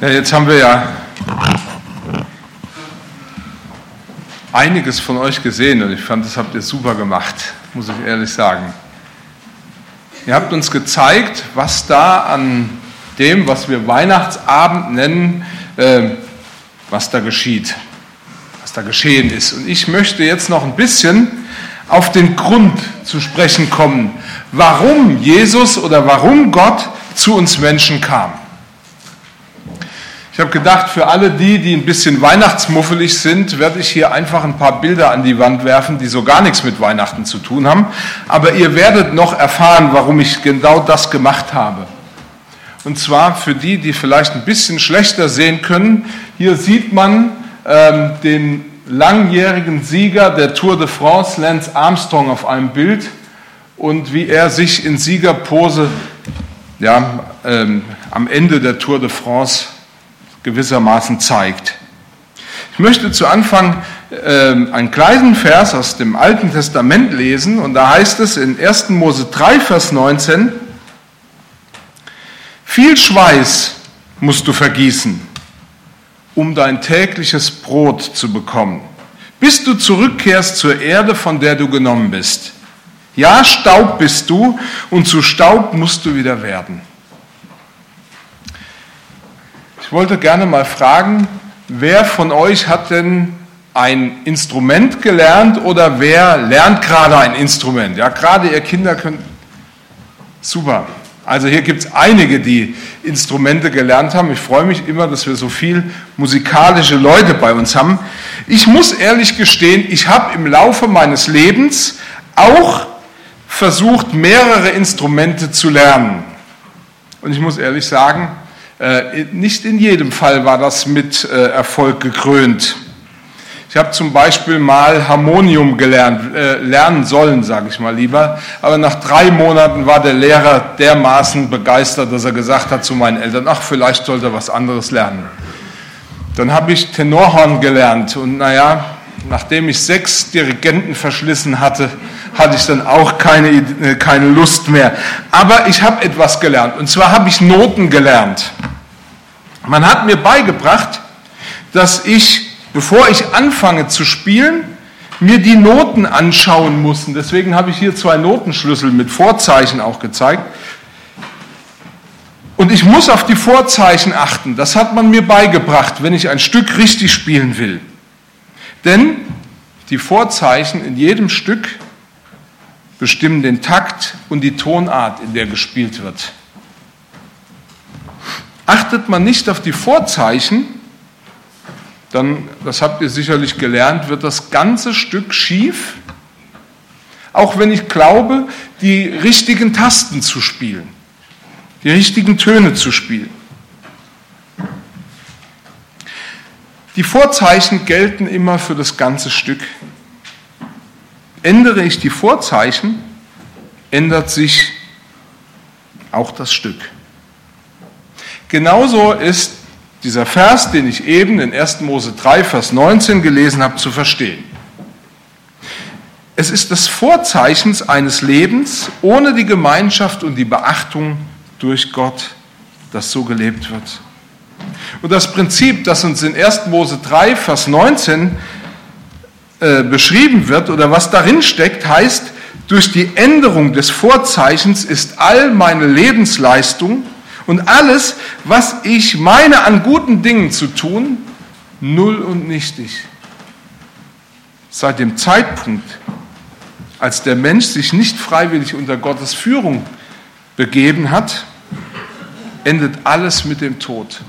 Ja, jetzt haben wir ja einiges von euch gesehen und ich fand, das habt ihr super gemacht, muss ich ehrlich sagen. Ihr habt uns gezeigt, was da an dem, was wir Weihnachtsabend nennen, äh, was da geschieht, was da geschehen ist. Und ich möchte jetzt noch ein bisschen auf den Grund zu sprechen kommen, warum Jesus oder warum Gott zu uns Menschen kam. Ich habe gedacht, für alle die, die ein bisschen weihnachtsmuffelig sind, werde ich hier einfach ein paar Bilder an die Wand werfen, die so gar nichts mit Weihnachten zu tun haben. Aber ihr werdet noch erfahren, warum ich genau das gemacht habe. Und zwar für die, die vielleicht ein bisschen schlechter sehen können. Hier sieht man ähm, den langjährigen Sieger der Tour de France, Lance Armstrong, auf einem Bild und wie er sich in Siegerpose ja, ähm, am Ende der Tour de France gewissermaßen zeigt. Ich möchte zu Anfang äh, einen kleinen Vers aus dem Alten Testament lesen und da heißt es in 1. Mose 3, Vers 19, viel Schweiß musst du vergießen, um dein tägliches Brot zu bekommen, bis du zurückkehrst zur Erde, von der du genommen bist. Ja, Staub bist du und zu Staub musst du wieder werden. Ich wollte gerne mal fragen, wer von euch hat denn ein Instrument gelernt oder wer lernt gerade ein Instrument? Ja, gerade ihr Kinder können. Super. Also hier gibt es einige, die Instrumente gelernt haben. Ich freue mich immer, dass wir so viel musikalische Leute bei uns haben. Ich muss ehrlich gestehen, ich habe im Laufe meines Lebens auch versucht, mehrere Instrumente zu lernen. Und ich muss ehrlich sagen, nicht in jedem Fall war das mit äh, Erfolg gekrönt. Ich habe zum Beispiel mal Harmonium gelernt, äh, lernen sollen, sage ich mal lieber. Aber nach drei Monaten war der Lehrer dermaßen begeistert, dass er gesagt hat zu meinen Eltern, ach, vielleicht sollte er was anderes lernen. Dann habe ich Tenorhorn gelernt und naja, nachdem ich sechs Dirigenten verschlissen hatte, hatte ich dann auch keine, keine Lust mehr. Aber ich habe etwas gelernt und zwar habe ich Noten gelernt. Man hat mir beigebracht, dass ich, bevor ich anfange zu spielen, mir die Noten anschauen muss. Deswegen habe ich hier zwei Notenschlüssel mit Vorzeichen auch gezeigt. Und ich muss auf die Vorzeichen achten. Das hat man mir beigebracht, wenn ich ein Stück richtig spielen will. Denn die Vorzeichen in jedem Stück bestimmen den Takt und die Tonart, in der gespielt wird. Achtet man nicht auf die Vorzeichen, dann, das habt ihr sicherlich gelernt, wird das ganze Stück schief, auch wenn ich glaube, die richtigen Tasten zu spielen, die richtigen Töne zu spielen. Die Vorzeichen gelten immer für das ganze Stück. Ändere ich die Vorzeichen, ändert sich auch das Stück. Genauso ist dieser Vers, den ich eben in 1. Mose 3, Vers 19 gelesen habe, zu verstehen. Es ist das Vorzeichen eines Lebens ohne die Gemeinschaft und die Beachtung durch Gott, das so gelebt wird. Und das Prinzip, das uns in 1. Mose 3, Vers 19 äh, beschrieben wird oder was darin steckt, heißt, durch die Änderung des Vorzeichens ist all meine Lebensleistung und alles, was ich meine an guten Dingen zu tun, null und nichtig. Seit dem Zeitpunkt, als der Mensch sich nicht freiwillig unter Gottes Führung begeben hat, endet alles mit dem Tod.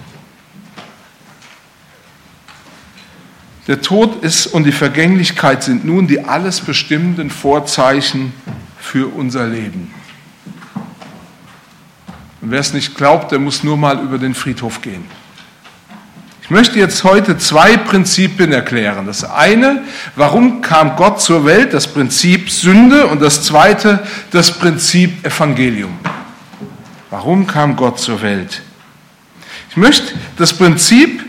Der Tod ist und die Vergänglichkeit sind nun die alles bestimmenden Vorzeichen für unser Leben. Und wer es nicht glaubt, der muss nur mal über den Friedhof gehen. Ich möchte jetzt heute zwei Prinzipien erklären. Das eine, warum kam Gott zur Welt, das Prinzip Sünde und das zweite, das Prinzip Evangelium. Warum kam Gott zur Welt? Ich möchte das Prinzip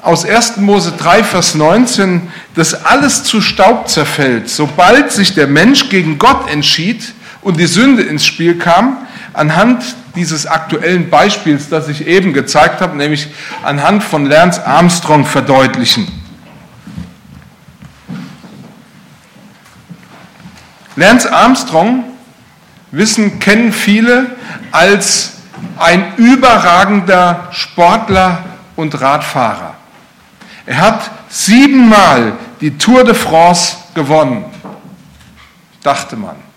aus 1. Mose 3, Vers 19, dass alles zu Staub zerfällt, sobald sich der Mensch gegen Gott entschied und die Sünde ins Spiel kam, anhand dieses aktuellen Beispiels, das ich eben gezeigt habe, nämlich anhand von Lance Armstrong verdeutlichen. Lance Armstrong, wissen, kennen viele als ein überragender Sportler und Radfahrer. Er hat siebenmal die Tour de France gewonnen, dachte man.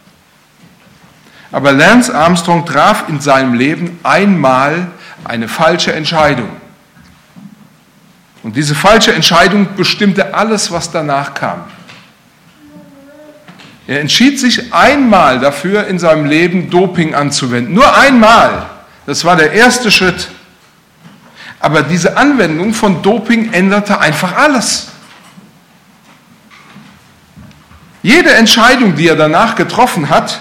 Aber Lance Armstrong traf in seinem Leben einmal eine falsche Entscheidung. Und diese falsche Entscheidung bestimmte alles, was danach kam. Er entschied sich einmal dafür, in seinem Leben Doping anzuwenden. Nur einmal. Das war der erste Schritt. Aber diese Anwendung von Doping änderte einfach alles. Jede Entscheidung, die er danach getroffen hat,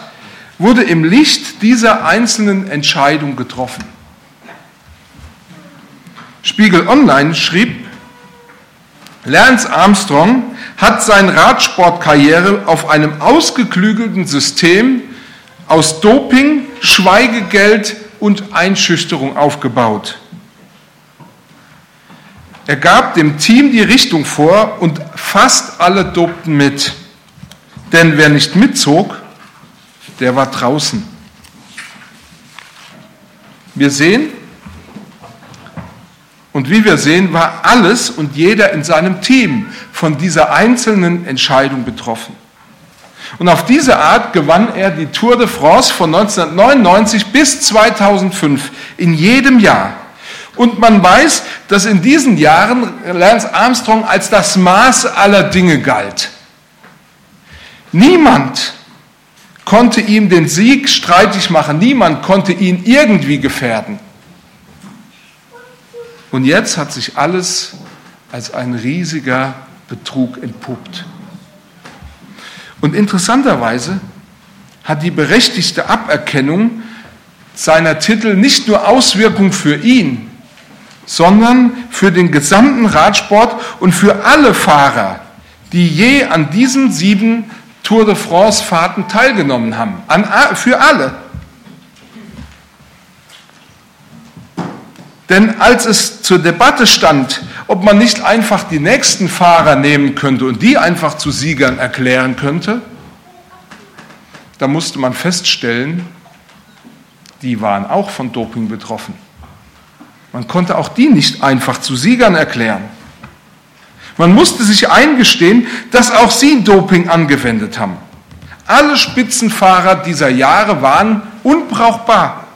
wurde im Licht dieser einzelnen Entscheidung getroffen. Spiegel Online schrieb, Lance Armstrong hat seine Radsportkarriere auf einem ausgeklügelten System aus Doping, Schweigegeld und Einschüchterung aufgebaut. Er gab dem Team die Richtung vor und fast alle dopten mit. Denn wer nicht mitzog, der war draußen. Wir sehen, und wie wir sehen, war alles und jeder in seinem Team von dieser einzelnen Entscheidung betroffen. Und auf diese Art gewann er die Tour de France von 1999 bis 2005 in jedem Jahr. Und man weiß, dass in diesen Jahren Lance Armstrong als das Maß aller Dinge galt. Niemand konnte ihm den Sieg streitig machen, niemand konnte ihn irgendwie gefährden. Und jetzt hat sich alles als ein riesiger Betrug entpuppt. Und interessanterweise hat die berechtigte Aberkennung seiner Titel nicht nur Auswirkungen für ihn, sondern für den gesamten Radsport und für alle Fahrer, die je an diesen sieben Tour de France-Fahrten teilgenommen haben. An, für alle. Denn als es zur Debatte stand, ob man nicht einfach die nächsten Fahrer nehmen könnte und die einfach zu Siegern erklären könnte, da musste man feststellen, die waren auch von Doping betroffen. Man konnte auch die nicht einfach zu Siegern erklären. Man musste sich eingestehen, dass auch sie Doping angewendet haben. Alle Spitzenfahrer dieser Jahre waren unbrauchbar.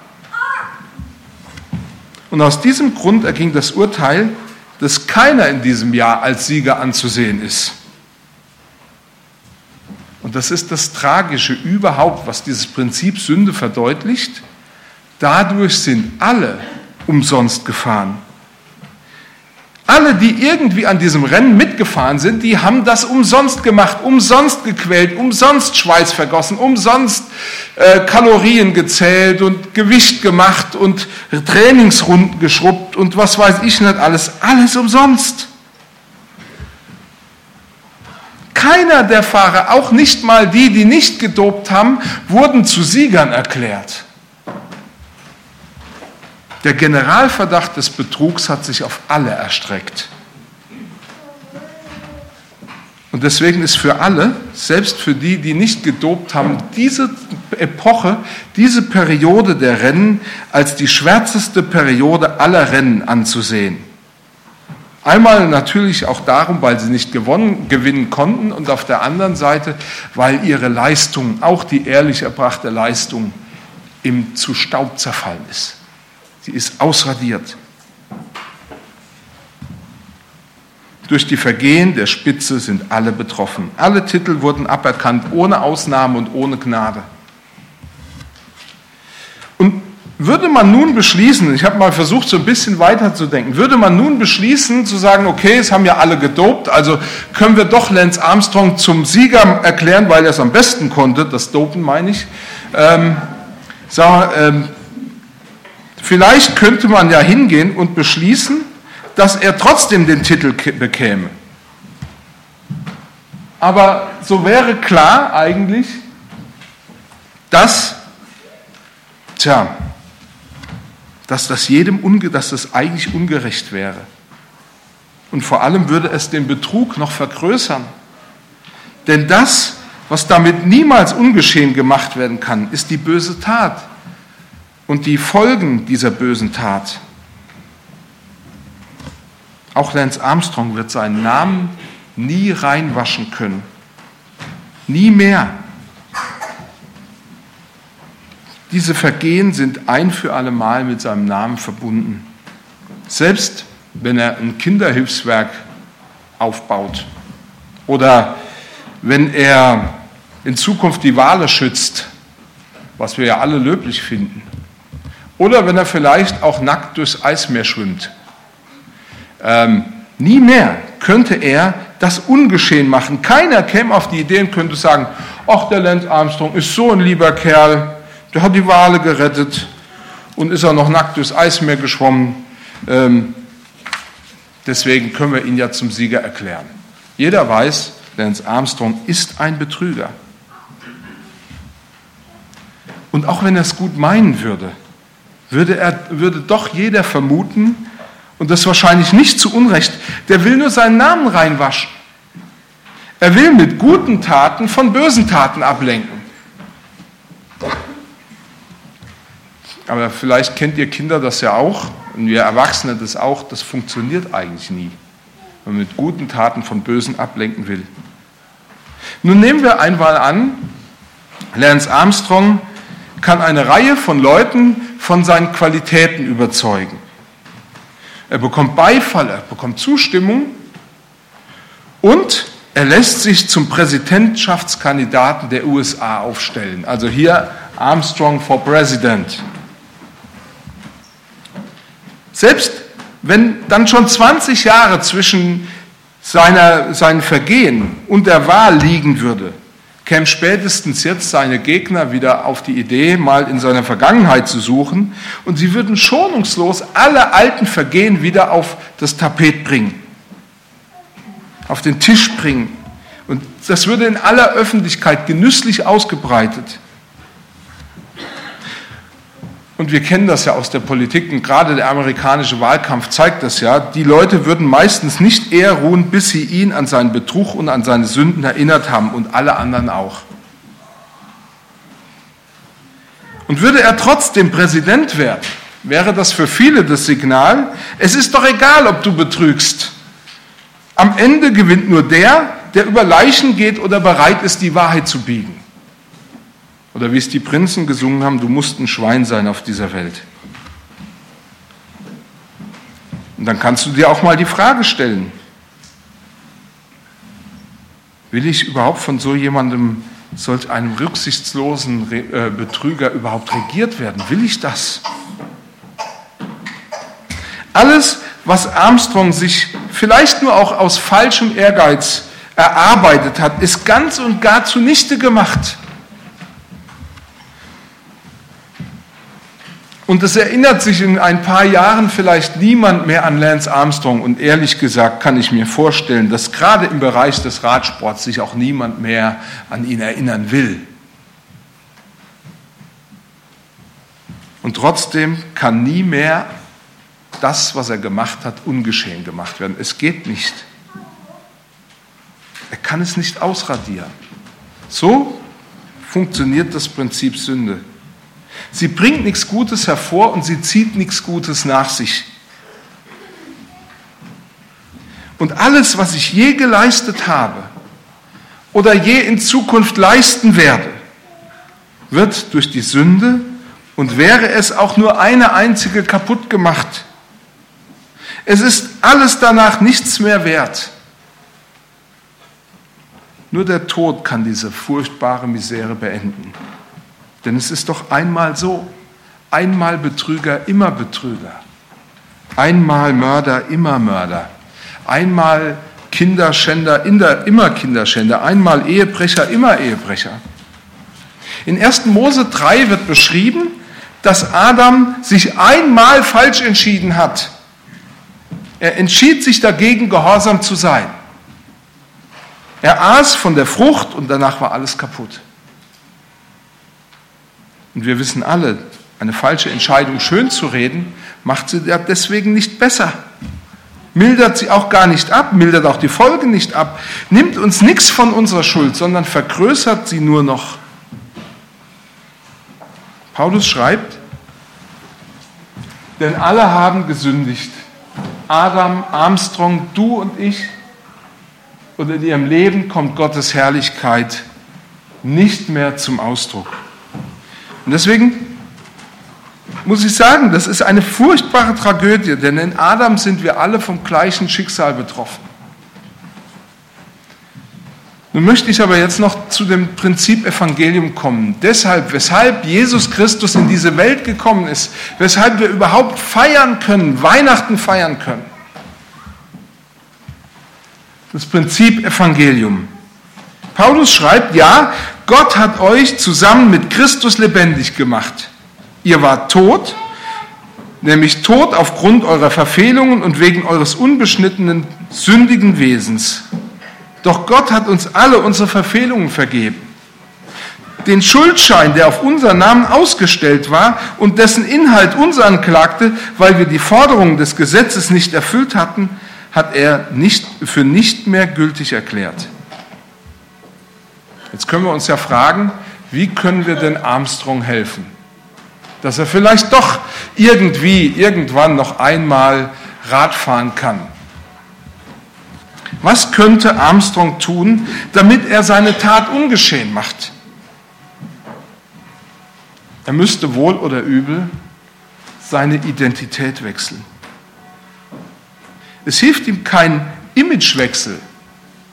Und aus diesem Grund erging das Urteil, dass keiner in diesem Jahr als Sieger anzusehen ist. Und das ist das Tragische überhaupt, was dieses Prinzip Sünde verdeutlicht. Dadurch sind alle umsonst gefahren. Alle, die irgendwie an diesem Rennen mitgefahren sind, die haben das umsonst gemacht, umsonst gequält, umsonst Schweiß vergossen, umsonst äh, Kalorien gezählt und Gewicht gemacht und Trainingsrunden geschrubbt und was weiß ich nicht alles. Alles umsonst. Keiner der Fahrer, auch nicht mal die, die nicht gedopt haben, wurden zu Siegern erklärt. Der Generalverdacht des Betrugs hat sich auf alle erstreckt. Und deswegen ist für alle, selbst für die, die nicht gedopt haben, diese Epoche, diese Periode der Rennen als die schwärzeste Periode aller Rennen anzusehen. Einmal natürlich auch darum, weil sie nicht gewonnen, gewinnen konnten und auf der anderen Seite, weil ihre Leistung, auch die ehrlich erbrachte Leistung, im zu Staub zerfallen ist. Sie ist ausradiert. Durch die Vergehen der Spitze sind alle betroffen. Alle Titel wurden aberkannt, ohne Ausnahme und ohne Gnade. Und würde man nun beschließen, ich habe mal versucht, so ein bisschen weiterzudenken, würde man nun beschließen, zu sagen, okay, es haben ja alle gedopt, also können wir doch Lance Armstrong zum Sieger erklären, weil er es am besten konnte, das Dopen meine ich. Ähm, sag, ähm, Vielleicht könnte man ja hingehen und beschließen, dass er trotzdem den Titel bekäme. Aber so wäre klar eigentlich, dass Tja, dass das jedem, dass das eigentlich ungerecht wäre. Und vor allem würde es den Betrug noch vergrößern. Denn das, was damit niemals ungeschehen gemacht werden kann, ist die böse Tat und die Folgen dieser bösen Tat. Auch Lance Armstrong wird seinen Namen nie reinwaschen können. Nie mehr. Diese Vergehen sind ein für alle Mal mit seinem Namen verbunden. Selbst wenn er ein Kinderhilfswerk aufbaut oder wenn er in Zukunft die Wale schützt, was wir ja alle löblich finden, oder wenn er vielleicht auch nackt durchs Eismeer schwimmt. Ähm, nie mehr könnte er das ungeschehen machen. Keiner käme auf die Idee und könnte sagen, ach, der Lance Armstrong ist so ein lieber Kerl, der hat die Wale gerettet und ist auch noch nackt durchs Eismeer geschwommen. Ähm, deswegen können wir ihn ja zum Sieger erklären. Jeder weiß, Lance Armstrong ist ein Betrüger. Und auch wenn er es gut meinen würde, würde, er, würde doch jeder vermuten, und das wahrscheinlich nicht zu Unrecht, der will nur seinen Namen reinwaschen. Er will mit guten Taten von bösen Taten ablenken. Aber vielleicht kennt ihr Kinder das ja auch und wir Erwachsene das auch, das funktioniert eigentlich nie, wenn man mit guten Taten von bösen ablenken will. Nun nehmen wir einmal an, Lance Armstrong kann eine Reihe von Leuten von seinen Qualitäten überzeugen. Er bekommt Beifall, er bekommt Zustimmung und er lässt sich zum Präsidentschaftskandidaten der USA aufstellen. Also hier Armstrong for President. Selbst wenn dann schon 20 Jahre zwischen seiner, seinen Vergehen und der Wahl liegen würde, kämen spätestens jetzt seine Gegner wieder auf die Idee, mal in seiner Vergangenheit zu suchen und sie würden schonungslos alle alten Vergehen wieder auf das Tapet bringen, auf den Tisch bringen. Und das würde in aller Öffentlichkeit genüsslich ausgebreitet. Und wir kennen das ja aus der Politik und gerade der amerikanische Wahlkampf zeigt das ja. Die Leute würden meistens nicht eher ruhen, bis sie ihn an seinen Betrug und an seine Sünden erinnert haben und alle anderen auch. Und würde er trotzdem Präsident werden, wäre das für viele das Signal, es ist doch egal, ob du betrügst. Am Ende gewinnt nur der, der über Leichen geht oder bereit ist, die Wahrheit zu biegen. Oder wie es die Prinzen gesungen haben, du musst ein Schwein sein auf dieser Welt. Und dann kannst du dir auch mal die Frage stellen, will ich überhaupt von so jemandem, solch einem rücksichtslosen äh, Betrüger überhaupt regiert werden? Will ich das? Alles, was Armstrong sich vielleicht nur auch aus falschem Ehrgeiz erarbeitet hat, ist ganz und gar zunichte gemacht. Und es erinnert sich in ein paar Jahren vielleicht niemand mehr an Lance Armstrong. Und ehrlich gesagt kann ich mir vorstellen, dass gerade im Bereich des Radsports sich auch niemand mehr an ihn erinnern will. Und trotzdem kann nie mehr das, was er gemacht hat, ungeschehen gemacht werden. Es geht nicht. Er kann es nicht ausradieren. So funktioniert das Prinzip Sünde. Sie bringt nichts Gutes hervor und sie zieht nichts Gutes nach sich. Und alles, was ich je geleistet habe oder je in Zukunft leisten werde, wird durch die Sünde und wäre es auch nur eine einzige kaputt gemacht. Es ist alles danach nichts mehr wert. Nur der Tod kann diese furchtbare Misere beenden. Denn es ist doch einmal so, einmal Betrüger, immer Betrüger. Einmal Mörder, immer Mörder. Einmal Kinderschänder, immer Kinderschänder. Einmal Ehebrecher, immer Ehebrecher. In 1. Mose 3 wird beschrieben, dass Adam sich einmal falsch entschieden hat. Er entschied sich dagegen, gehorsam zu sein. Er aß von der Frucht und danach war alles kaputt. Und wir wissen alle, eine falsche Entscheidung schön zu reden, macht sie deswegen nicht besser. Mildert sie auch gar nicht ab, mildert auch die Folgen nicht ab, nimmt uns nichts von unserer Schuld, sondern vergrößert sie nur noch. Paulus schreibt, denn alle haben gesündigt. Adam, Armstrong, du und ich. Und in ihrem Leben kommt Gottes Herrlichkeit nicht mehr zum Ausdruck. Und deswegen muss ich sagen, das ist eine furchtbare Tragödie, denn in Adam sind wir alle vom gleichen Schicksal betroffen. Nun möchte ich aber jetzt noch zu dem Prinzip Evangelium kommen. Deshalb, weshalb Jesus Christus in diese Welt gekommen ist, weshalb wir überhaupt feiern können, Weihnachten feiern können. Das Prinzip Evangelium. Paulus schreibt, ja, Gott hat euch zusammen mit Christus lebendig gemacht. Ihr wart tot, nämlich tot aufgrund eurer Verfehlungen und wegen eures unbeschnittenen, sündigen Wesens. Doch Gott hat uns alle unsere Verfehlungen vergeben. Den Schuldschein, der auf unseren Namen ausgestellt war und dessen Inhalt uns anklagte, weil wir die Forderungen des Gesetzes nicht erfüllt hatten, hat er nicht, für nicht mehr gültig erklärt. Jetzt können wir uns ja fragen, wie können wir denn Armstrong helfen? dass er vielleicht doch irgendwie, irgendwann noch einmal Radfahren kann. Was könnte Armstrong tun, damit er seine Tat ungeschehen macht? Er müsste wohl oder übel seine Identität wechseln. Es hilft ihm kein Imagewechsel,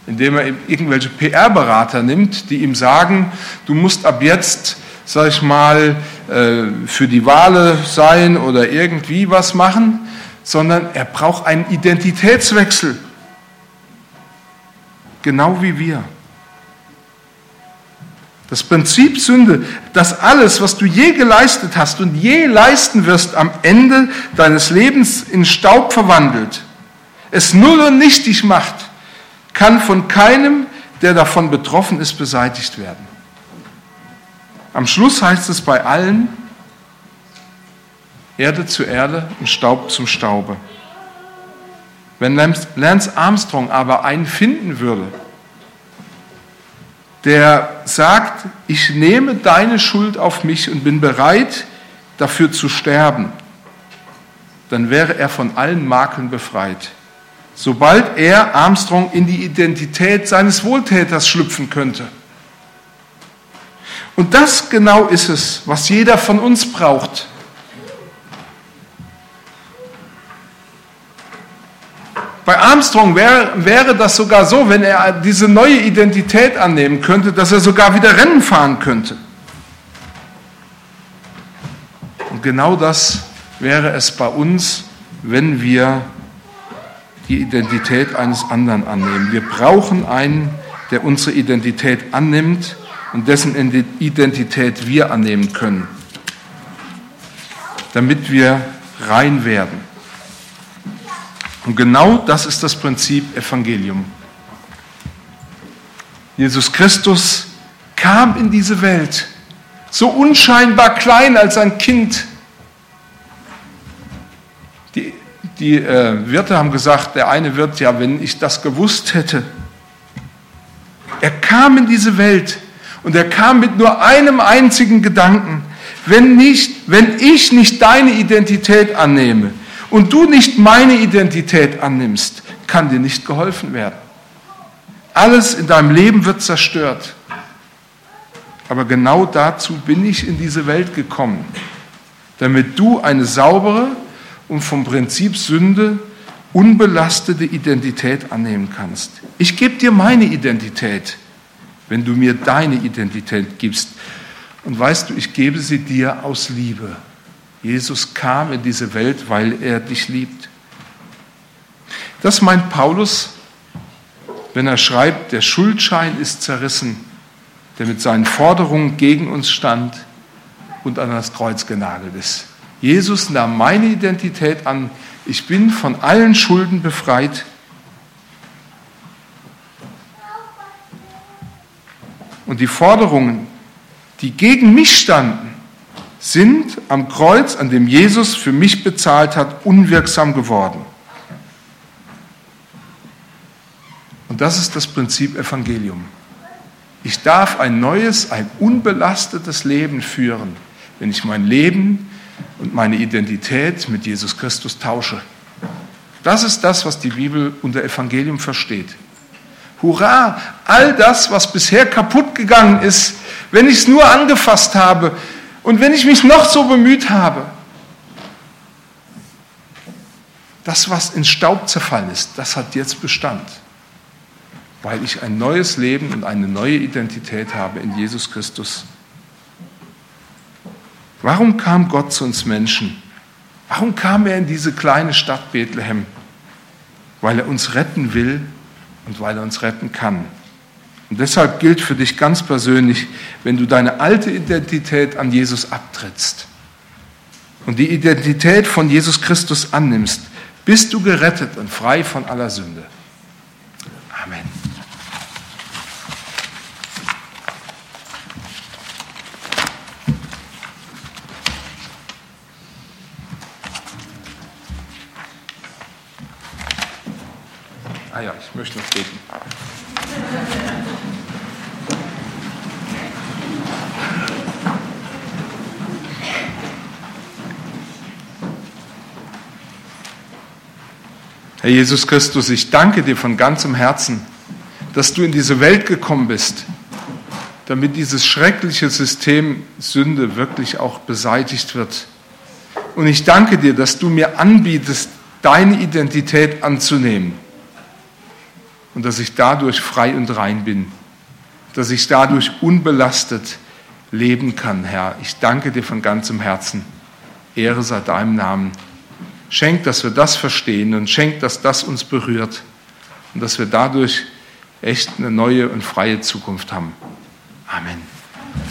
indem er irgendwelche PR-Berater nimmt, die ihm sagen, du musst ab jetzt sag ich mal, äh, für die Wale sein oder irgendwie was machen, sondern er braucht einen Identitätswechsel. Genau wie wir. Das Prinzip Sünde, dass alles, was du je geleistet hast und je leisten wirst, am Ende deines Lebens in Staub verwandelt, es null und nichtig macht, kann von keinem, der davon betroffen ist, beseitigt werden. Am Schluss heißt es bei allen, Erde zu Erde und Staub zum Staube. Wenn Lance Armstrong aber einen finden würde, der sagt, ich nehme deine Schuld auf mich und bin bereit, dafür zu sterben, dann wäre er von allen Makeln befreit. Sobald er, Armstrong, in die Identität seines Wohltäters schlüpfen könnte. Und das genau ist es, was jeder von uns braucht. Bei Armstrong wäre, wäre das sogar so, wenn er diese neue Identität annehmen könnte, dass er sogar wieder Rennen fahren könnte. Und genau das wäre es bei uns, wenn wir die Identität eines anderen annehmen. Wir brauchen einen, der unsere Identität annimmt und dessen Identität wir annehmen können, damit wir rein werden. Und genau das ist das Prinzip Evangelium. Jesus Christus kam in diese Welt, so unscheinbar klein als ein Kind. Die, äh, Wirte haben gesagt, der eine Wirt, ja, wenn ich das gewusst hätte. Er kam in diese Welt und er kam mit nur einem einzigen Gedanken. Wenn, nicht, wenn ich nicht deine Identität annehme und du nicht meine Identität annimmst, kann dir nicht geholfen werden. Alles in deinem Leben wird zerstört. Aber genau dazu bin ich in diese Welt gekommen, damit du eine saubere und vom Prinzip Sünde unbelastete Identität annehmen kannst. Ich gebe dir meine Identität wenn du mir deine Identität gibst. Und weißt du, ich gebe sie dir aus Liebe. Jesus kam in diese Welt, weil er dich liebt. Das meint Paulus, wenn er schreibt, der Schuldschein ist zerrissen, der mit seinen Forderungen gegen uns stand und an das Kreuz genagelt ist. Jesus nahm meine Identität an. Ich bin von allen Schulden befreit Und die Forderungen, die gegen mich standen, sind am Kreuz, an dem Jesus für mich bezahlt hat, unwirksam geworden. Und das ist das Prinzip Evangelium. Ich darf ein neues, ein unbelastetes Leben führen, wenn ich mein Leben und meine Identität mit Jesus Christus tausche. Das ist das, was die Bibel unter Evangelium versteht. Hurra, all das, was bisher kaputt gegangen ist, wenn ich es nur angefasst habe und wenn ich mich noch so bemüht habe, das, was in Staub zerfallen ist, das hat jetzt Bestand, weil ich ein neues Leben und eine neue Identität habe in Jesus Christus. Warum kam Gott zu uns Menschen? Warum kam er in diese kleine Stadt Bethlehem? Weil er uns retten will und weil er uns retten kann. Und deshalb gilt für dich ganz persönlich, wenn du deine alte Identität an Jesus abtrittst und die Identität von Jesus Christus annimmst, bist du gerettet und frei von aller Sünde. Möchte noch beten. Herr Jesus Christus, ich danke dir von ganzem Herzen, dass du in diese Welt gekommen bist, damit dieses schreckliche System Sünde wirklich auch beseitigt wird. Und ich danke dir, dass du mir anbietest, deine Identität anzunehmen und dass ich dadurch frei und rein bin, dass ich dadurch unbelastet leben kann, Herr. Ich danke dir von ganzem Herzen. Ehre sei deinem Namen. Schenk, dass wir das verstehen und schenk, dass das uns berührt und dass wir dadurch echt eine neue und freie Zukunft haben. Amen.